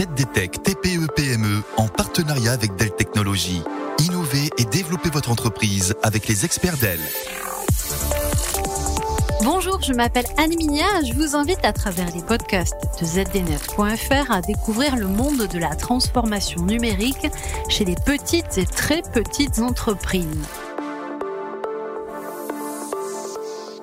ZDTech TPE-PME en partenariat avec Dell Technologies. Innovez et développez votre entreprise avec les experts Dell. Bonjour, je m'appelle Anne Minia. Je vous invite à travers les podcasts de zdnet.fr à découvrir le monde de la transformation numérique chez les petites et très petites entreprises.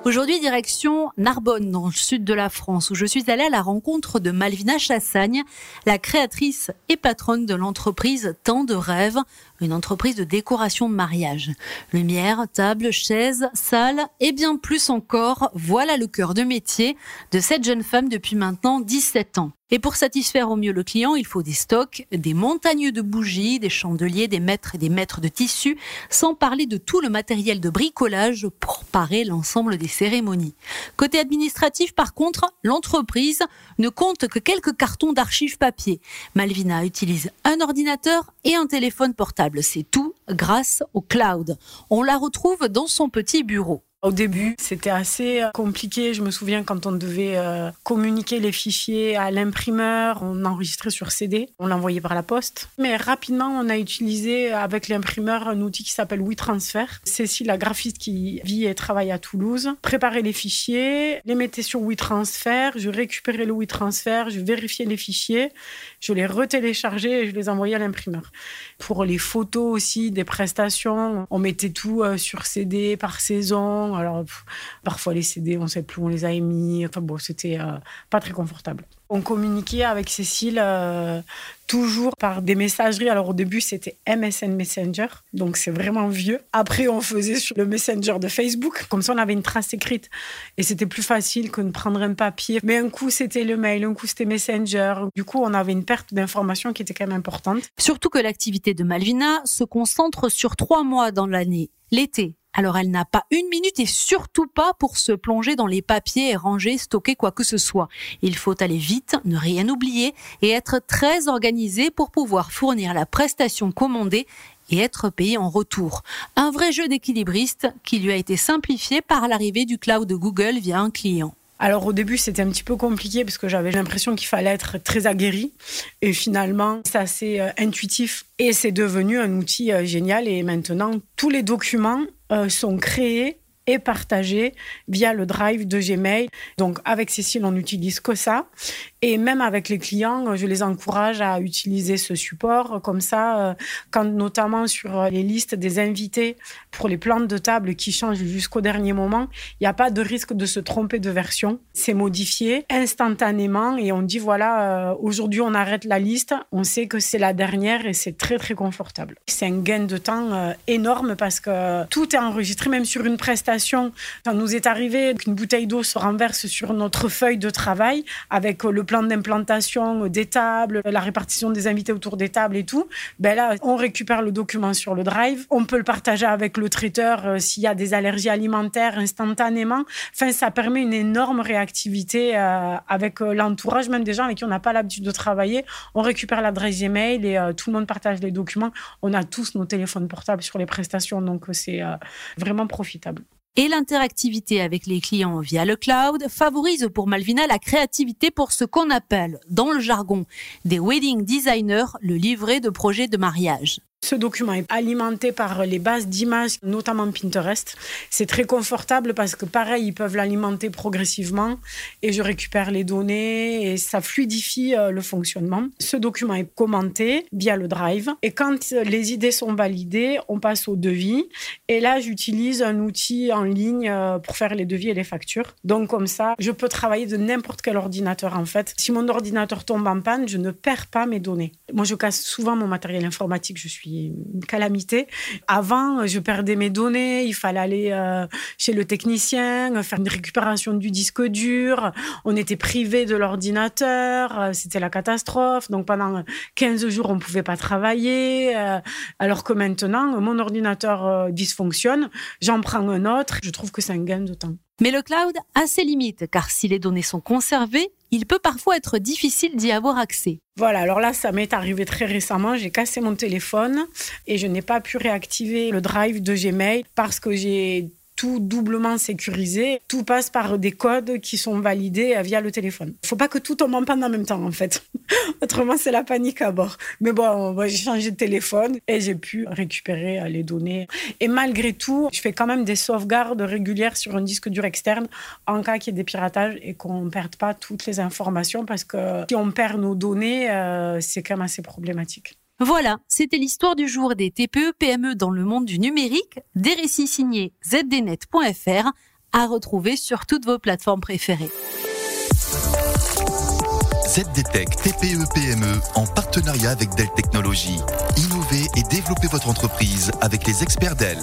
Aujourd'hui, direction Narbonne, dans le sud de la France, où je suis allée à la rencontre de Malvina Chassagne, la créatrice et patronne de l'entreprise Temps de rêve, une entreprise de décoration de mariage. Lumière, table, chaises, salle et bien plus encore, voilà le cœur de métier de cette jeune femme depuis maintenant 17 ans. Et pour satisfaire au mieux le client, il faut des stocks, des montagnes de bougies, des chandeliers, des mètres et des mètres de tissus, sans parler de tout le matériel de bricolage pour parer l'ensemble des cérémonies. Côté administratif, par contre, l'entreprise ne compte que quelques cartons d'archives papier. Malvina utilise un ordinateur et un téléphone portable. C'est tout grâce au cloud. On la retrouve dans son petit bureau. Au début, c'était assez euh, compliqué. Je me souviens quand on devait euh, communiquer les fichiers à l'imprimeur, on enregistrait sur CD, on l'envoyait par la poste. Mais rapidement, on a utilisé avec l'imprimeur un outil qui s'appelle WeTransfer. Cécile, la graphiste qui vit et travaille à Toulouse, préparait les fichiers, les mettait sur WeTransfer, je récupérais le WeTransfer, je vérifiais les fichiers, je les retéléchargeais et je les envoyais à l'imprimeur. Pour les photos aussi des prestations, on mettait tout euh, sur CD par saison alors, parfois, les CD, on ne sait plus où on les a émis. Enfin, bon, c'était euh, pas très confortable. On communiquait avec Cécile euh, toujours par des messageries. Alors, au début, c'était MSN Messenger. Donc, c'est vraiment vieux. Après, on faisait sur le Messenger de Facebook. Comme ça, on avait une trace écrite. Et c'était plus facile que de prendre un papier. Mais un coup, c'était le mail. Un coup, c'était Messenger. Du coup, on avait une perte d'informations qui était quand même importante. Surtout que l'activité de Malvina se concentre sur trois mois dans l'année. L'été, alors elle n'a pas une minute et surtout pas pour se plonger dans les papiers et ranger, stocker quoi que ce soit. Il faut aller vite, ne rien oublier et être très organisé pour pouvoir fournir la prestation commandée et être payé en retour. Un vrai jeu d'équilibriste qui lui a été simplifié par l'arrivée du cloud Google via un client. Alors au début, c'était un petit peu compliqué parce que j'avais l'impression qu'il fallait être très aguerri. Et finalement, c'est assez euh, intuitif et c'est devenu un outil euh, génial. Et maintenant, tous les documents euh, sont créés et partagés via le drive de Gmail. Donc avec Cécile, on n'utilise que ça. Et même avec les clients, je les encourage à utiliser ce support. Comme ça, euh, quand notamment sur les listes des invités pour les plans de table qui changent jusqu'au dernier moment, il n'y a pas de risque de se tromper de version. C'est modifié instantanément et on dit voilà, euh, aujourd'hui on arrête la liste. On sait que c'est la dernière et c'est très très confortable. C'est un gain de temps euh, énorme parce que tout est enregistré, même sur une prestation. Ça nous est arrivé qu'une bouteille d'eau se renverse sur notre feuille de travail avec le plan d'implantation des tables, la répartition des invités autour des tables et tout, ben là, on récupère le document sur le drive. On peut le partager avec le traiteur euh, s'il y a des allergies alimentaires instantanément. Enfin, ça permet une énorme réactivité euh, avec euh, l'entourage, même des gens avec qui on n'a pas l'habitude de travailler. On récupère l'adresse Gmail et tout le monde partage les documents. On a tous nos téléphones portables sur les prestations, donc c'est vraiment profitable et l'interactivité avec les clients via le cloud favorise pour Malvina la créativité pour ce qu'on appelle, dans le jargon des wedding designers, le livret de projet de mariage. Ce document est alimenté par les bases d'images, notamment Pinterest. C'est très confortable parce que pareil, ils peuvent l'alimenter progressivement et je récupère les données et ça fluidifie euh, le fonctionnement. Ce document est commenté via le Drive et quand les idées sont validées, on passe au devis et là, j'utilise un outil en ligne euh, pour faire les devis et les factures. Donc comme ça, je peux travailler de n'importe quel ordinateur en fait. Si mon ordinateur tombe en panne, je ne perds pas mes données. Moi, je casse souvent mon matériel informatique, je suis une calamité. Avant, je perdais mes données, il fallait aller euh, chez le technicien, faire une récupération du disque dur, on était privé de l'ordinateur, euh, c'était la catastrophe. Donc pendant 15 jours, on ne pouvait pas travailler. Euh, alors que maintenant, mon ordinateur dysfonctionne, j'en prends un autre, je trouve que c'est un gain de temps. Mais le cloud a ses limites, car si les données sont conservées, il peut parfois être difficile d'y avoir accès. Voilà, alors là, ça m'est arrivé très récemment. J'ai cassé mon téléphone et je n'ai pas pu réactiver le drive de Gmail parce que j'ai tout doublement sécurisé. Tout passe par des codes qui sont validés euh, via le téléphone. Il Faut pas que tout tombe en panne en même temps, en fait. Autrement, c'est la panique à bord. Mais bon, j'ai changé de téléphone et j'ai pu récupérer euh, les données. Et malgré tout, je fais quand même des sauvegardes régulières sur un disque dur externe en cas qu'il y ait des piratages et qu'on ne perde pas toutes les informations parce que si on perd nos données, euh, c'est quand même assez problématique. Voilà, c'était l'histoire du jour des TPE-PME e dans le monde du numérique, des récits signés zdnet.fr à retrouver sur toutes vos plateformes préférées. ZDTech TPE-PME e en partenariat avec Dell Technologies. Innovez et développez votre entreprise avec les experts Dell.